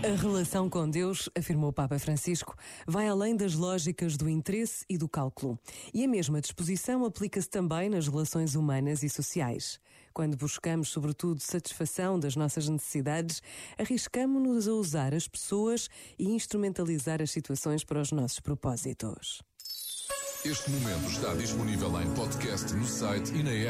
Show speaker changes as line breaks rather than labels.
A relação com Deus, afirmou o Papa Francisco, vai além das lógicas do interesse e do cálculo. E a mesma disposição aplica-se também nas relações humanas e sociais. Quando buscamos, sobretudo, satisfação das nossas necessidades, arriscamos-nos a usar as pessoas e instrumentalizar as situações para os nossos propósitos.
Este momento está disponível em podcast no site e na app.